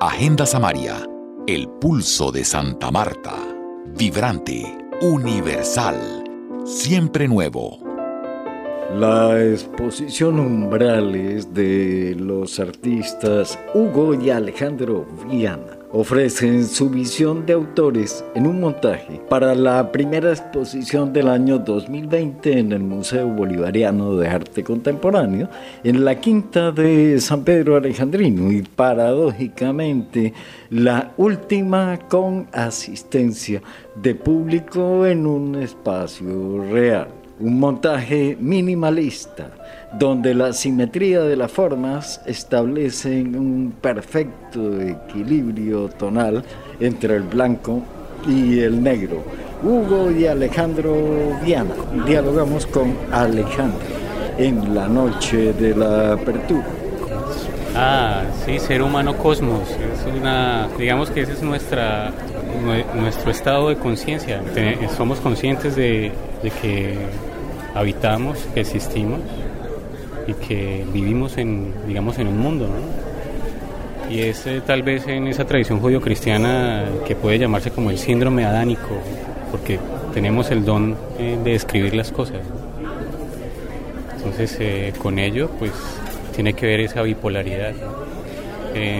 Agenda Samaria, el pulso de Santa Marta, vibrante, universal, siempre nuevo. La exposición Umbrales de los artistas Hugo y Alejandro Viana ofrecen su visión de autores en un montaje para la primera exposición del año 2020 en el Museo Bolivariano de Arte Contemporáneo en la quinta de San Pedro Alejandrino y paradójicamente la última con asistencia de público en un espacio real un montaje minimalista, donde la simetría de las formas establece un perfecto equilibrio tonal entre el blanco y el negro. Hugo y Alejandro Viana. Dialogamos con Alejandro en la noche de la apertura. Ah, sí, ser humano cosmos. Es una, digamos que ese es nuestra, nuestro estado de conciencia. Somos conscientes de, que habitamos, que existimos y que vivimos en, digamos, en un mundo. Y es eh, tal vez en esa tradición judío-cristiana que puede llamarse como el síndrome adánico, porque tenemos el don eh, de escribir las cosas. Entonces, eh, con ello, pues, tiene que ver esa bipolaridad.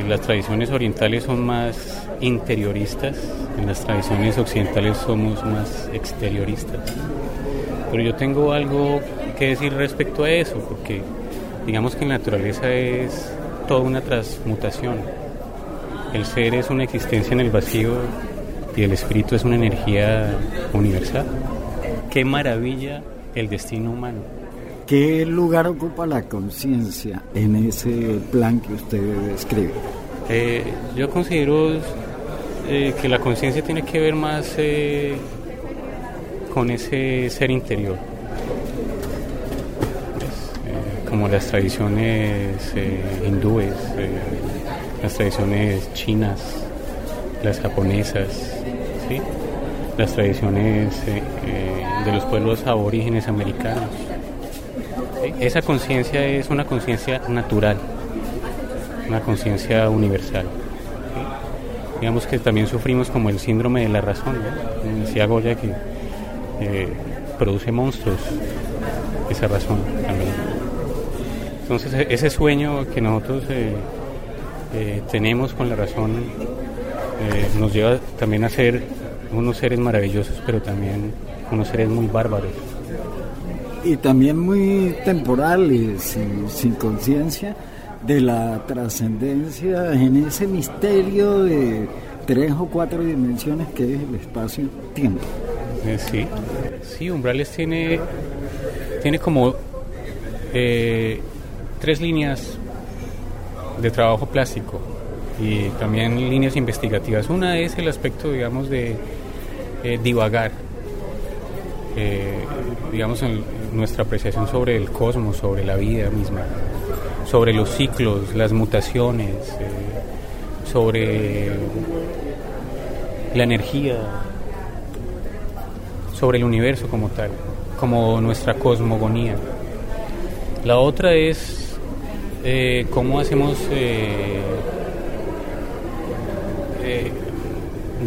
las tradiciones orientales son más interioristas, en las tradiciones occidentales somos más exterioristas. Pero yo tengo algo que decir respecto a eso, porque digamos que la naturaleza es toda una transmutación. El ser es una existencia en el vacío y el espíritu es una energía universal. Qué maravilla el destino humano. ¿Qué lugar ocupa la conciencia en ese plan que usted describe? Eh, yo considero eh, que la conciencia tiene que ver más eh, con ese ser interior. Eh, como las tradiciones hindúes, las tradiciones chinas, las japonesas, las tradiciones de los pueblos aborígenes americanos. Esa conciencia es una conciencia natural, una conciencia universal. Digamos que también sufrimos como el síndrome de la razón, decía Goya que eh, produce monstruos, esa razón también. Entonces e-, ese sueño que nosotros eh, eh, tenemos con la razón nos lleva también a ser unos seres maravillosos, pero también unos seres muy bárbaros. Y también muy temporales, y sin conciencia de la trascendencia en ese misterio de tres o cuatro dimensiones que es el espacio-tiempo. Eh, sí, sí, Umbrales tiene, tiene como eh, tres líneas de trabajo plástico y también líneas investigativas. Una es el aspecto, digamos, de eh, divagar, digamos, en nuestra apreciación sobre el cosmos, sobre la vida misma, sobre los ciclos, las mutaciones, sobre la energía, sobre el universo como tal, como nuestra cosmogonía. La otra es eh, cómo hacemos eh, eh,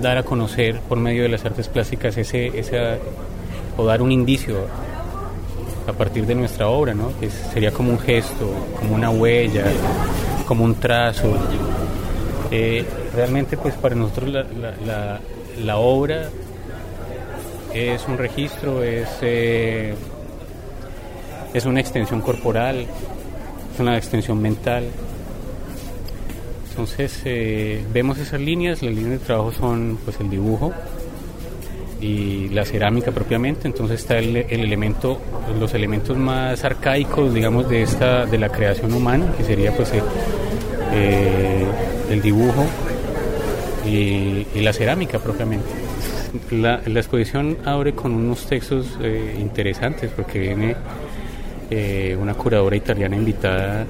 dar a conocer por medio de las artes plásticas ese, ese o dar un indicio a partir de nuestra obra, ¿no? que sería como un gesto, como una huella, como un trazo. realmente pues para nosotros la obra es un registro, es, eh, es una extensión corporal, es una extensión mental. Entonces eh, vemos esas líneas, las líneas de trabajo son pues el dibujo y la cerámica propiamente, entonces está el, elemento, los elementos más arcaicos digamos de esta, de la creación humana, que sería pues eh, el dibujo y la cerámica propiamente. La, exposición abre con unos textos eh, interesantes porque viene eh, una curadora italiana invitada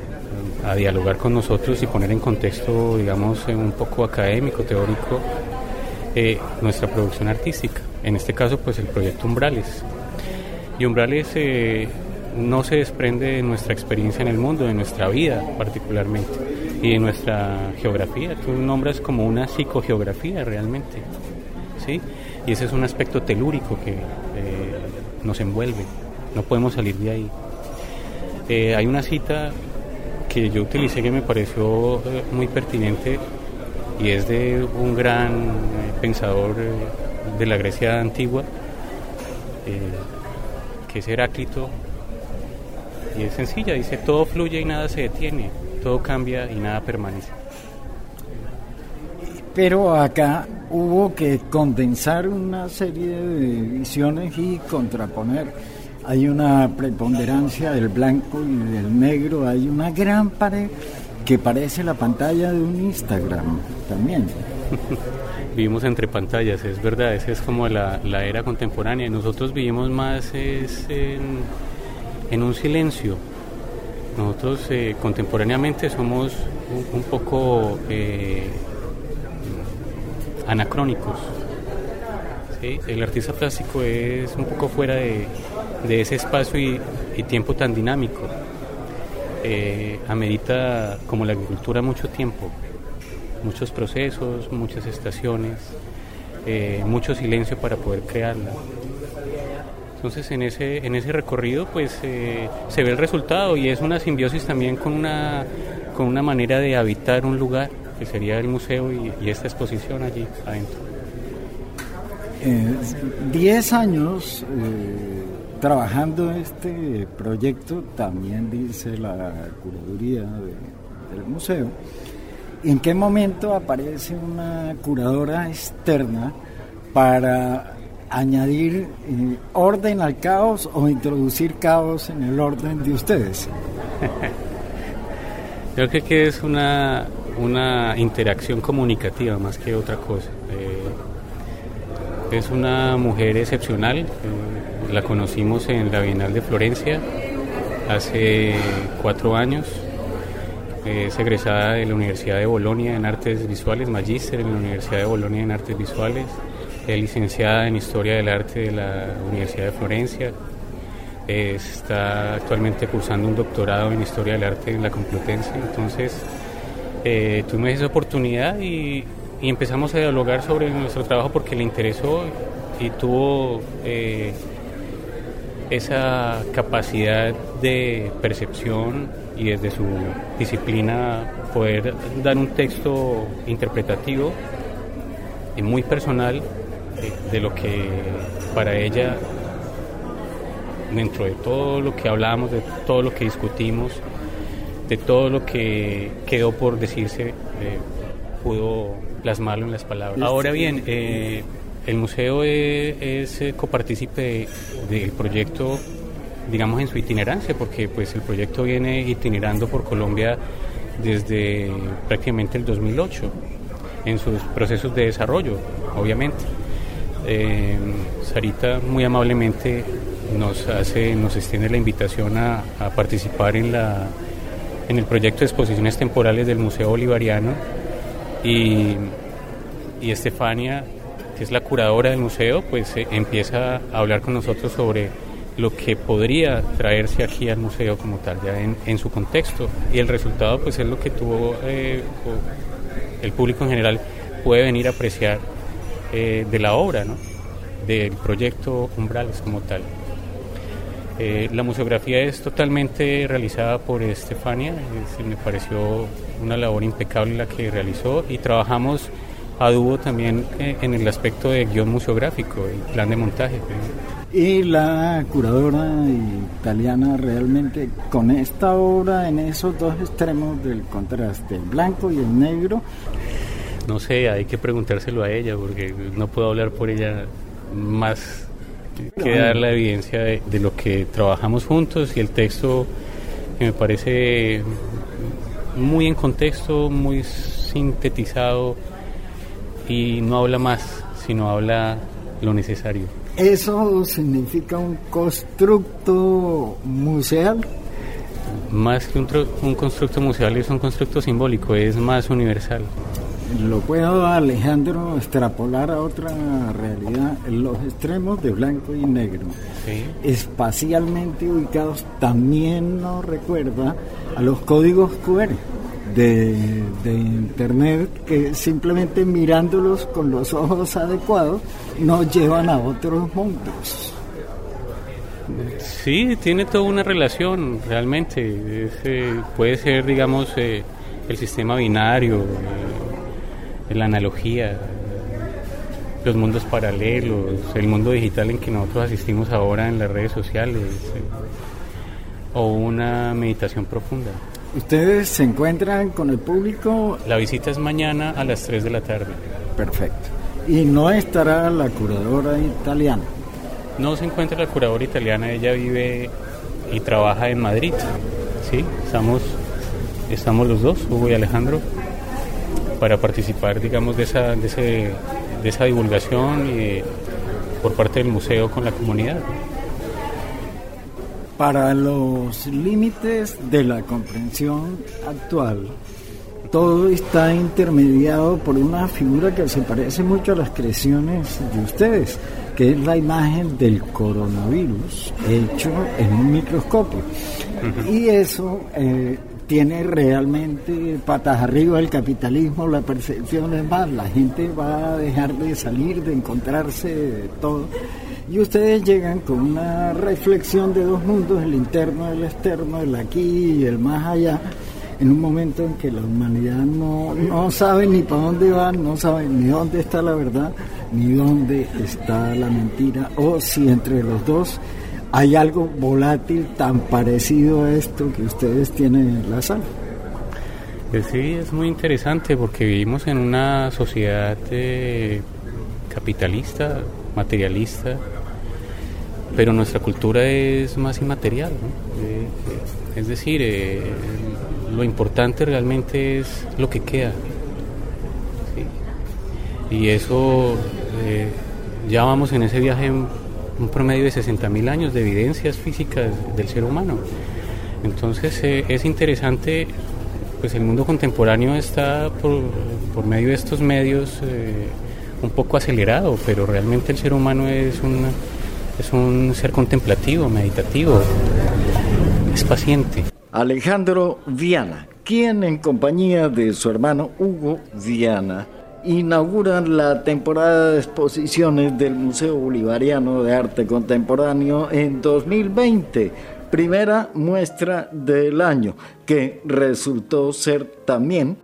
a dialogar con nosotros y poner en contexto, digamos, eh, un poco académico, teórico, nuestra producción artística. En este caso, pues el proyecto Umbrales. Y Umbrales no se desprende de nuestra experiencia en el mundo, de nuestra vida particularmente y de nuestra geografía. Tú nombras como una psicogeografía realmente, ¿sí? Y ese es un aspecto telúrico que eh, nos envuelve, no podemos salir de ahí. Eh, hay una cita que yo utilicé que me pareció eh, muy pertinente y es de un gran pensador de la Grecia antigua, que es Heráclito, y es sencilla, dice, todo fluye y nada se detiene, todo cambia y nada permanece. Pero acá hubo que condensar una serie de visiones y contraponer. Hay una preponderancia del blanco y del negro, hay una gran pared que parece la pantalla de un Instagram también. vivimos entre pantallas, es verdad, esa es como la, la era contemporánea. Nosotros vivimos más es en, un silencio. Nosotros eh, contemporáneamente somos un, poco eh, anacrónicos. El artista plástico es un poco fuera de, ese espacio y, tiempo tan dinámico. Eh, amerita, como la agricultura, mucho tiempo, muchos procesos, muchas estaciones, eh, mucho silencio para poder crearla. Entonces en ese, en ese recorrido pues eh, se ve el resultado y es una simbiosis también con una, con una manera de habitar un lugar que sería el museo y, esta exposición allí adentro. Eh, diez años eh, trabajando este proyecto, también dice la curaduría del museo. ¿En qué momento aparece una curadora externa para añadir eh, orden al caos o introducir caos en el orden de ustedes? Creo que es una, una interacción comunicativa más que otra cosa. Eh, es una mujer excepcional, eh, la conocimos en la Bienal de Florencia hace cuatro años. Es egresada de la Universidad de Bolonia en Artes Visuales, magíster en la Universidad de Bolonia en Artes Visuales es licenciada en Historia del Arte de la Universidad de Florencia. Está actualmente cursando un doctorado en Historia del Arte en la Complutense. Entonces, eh, tuvimos esa oportunidad y, empezamos a dialogar sobre nuestro trabajo porque le interesó y tuvo eh, esa capacidad de percepción y desde su disciplina poder dar un texto interpretativo y muy personal de, lo que para ella, dentro de todo lo que hablamos, de todo lo que discutimos, de todo lo que quedó por decirse, eh, pudo plasmarlo en las palabras. Ahora bien, eh, el museo es, es copartícipe del proyecto, digamos, en su itinerancia, porque pues el proyecto viene itinerando por Colombia desde prácticamente el 2008, en sus procesos de desarrollo, obviamente. Eh, Sarita muy amablemente nos hace, nos extiende la invitación a, participar en la en el proyecto de exposiciones temporales del Museo Bolivariano y Estefania, que es la curadora del museo, pues eh, empieza a hablar con nosotros sobre lo que podría traerse aquí al museo como tal, ya en, su contexto. Y el resultado pues es lo que tuvo eh, el público en general puede venir a apreciar eh, de la obra, ¿no? del proyecto Umbrales como tal. Eh, la museografía es totalmente realizada por Estefania, me pareció una labor impecable la que realizó y trabajamos a dúo también eh, en el aspecto de guion museográfico y plan de montaje. Y la curadora italiana realmente con esta obra en esos dos extremos del contraste, el blanco y el negro, no sé, hay que preguntárselo a ella porque no puedo hablar por ella más que dar la evidencia de, lo que trabajamos juntos y el texto que me parece muy en contexto, muy sintetizado y no habla más, sino habla lo necesario. ¿Eso significa un constructo museal? Más que un, un constructo museal es un constructo simbólico, es más universal lo puedo Alejandro extrapolar a otra realidad, los extremos de blanco y negro, espacialmente ubicados, también nos recuerda a los códigos QR de, internet que simplemente mirándolos con los ojos adecuados nos llevan a otros mundos. Sí, tiene toda una relación realmente. Eh, puede ser, digamos, eh, el sistema binario, eh, la analogía, los mundos paralelos, el mundo digital en que nosotros asistimos ahora en las redes sociales, o una meditación profunda. ¿Ustedes se encuentran con el público? La visita es mañana a las 3 de la tarde. Perfecto. ¿Y no estará la curadora italiana? No se encuentra la curadora italiana, ella vive y trabaja en Madrid. Sí, estamos, estamos los dos, Hugo y Alejandro, para participar, digamos, de esa, de, ese, de esa divulgación y por parte del museo con la comunidad para los límites de la comprensión actual, todo está intermediado por una figura que se parece mucho a las creaciones de ustedes, que es la imagen del coronavirus hecho en un microscopio. Y eso eh, tiene realmente patas arriba el capitalismo, la percepción es más, la gente va a dejar de salir, de encontrarse, de todo y ustedes llegan con una reflexión de dos mundos, el interno, el externo, el aquí y el más allá, en un momento en que la humanidad no, no sabe ni para dónde va, no sabe ni dónde está la verdad, ni dónde está la mentira, o si entre los dos hay algo volátil tan parecido a esto que ustedes tienen en la sala. Pues sí, es muy interesante porque vivimos en una sociedad eh, capitalista, materialista, pero nuestra cultura es más inmaterial, eh, es decir, eh, lo importante realmente es lo que queda. Y eso, eh, ya vamos en ese viaje un promedio de 60.000 años de evidencias físicas del ser humano. Entonces es interesante, pues el mundo contemporáneo está por medio de estos medios un poco acelerado, pero realmente el ser humano es es un ser contemplativo, meditativo, es paciente. Alejandro Viana, quien en compañía de su hermano Hugo Viana inauguran la temporada de exposiciones del Museo Bolivariano de Arte Contemporáneo en 2020, primera muestra del año, que resultó ser también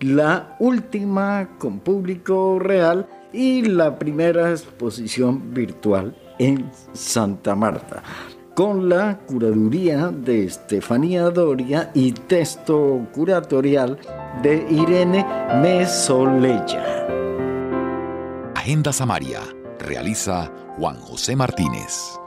la última con público real y la primera exposición virtual en Santa Marta, con la curaduría de Estefanía Doria y texto curatorial de Irene Mesoleya. Agenda Samaria realiza Juan José Martínez.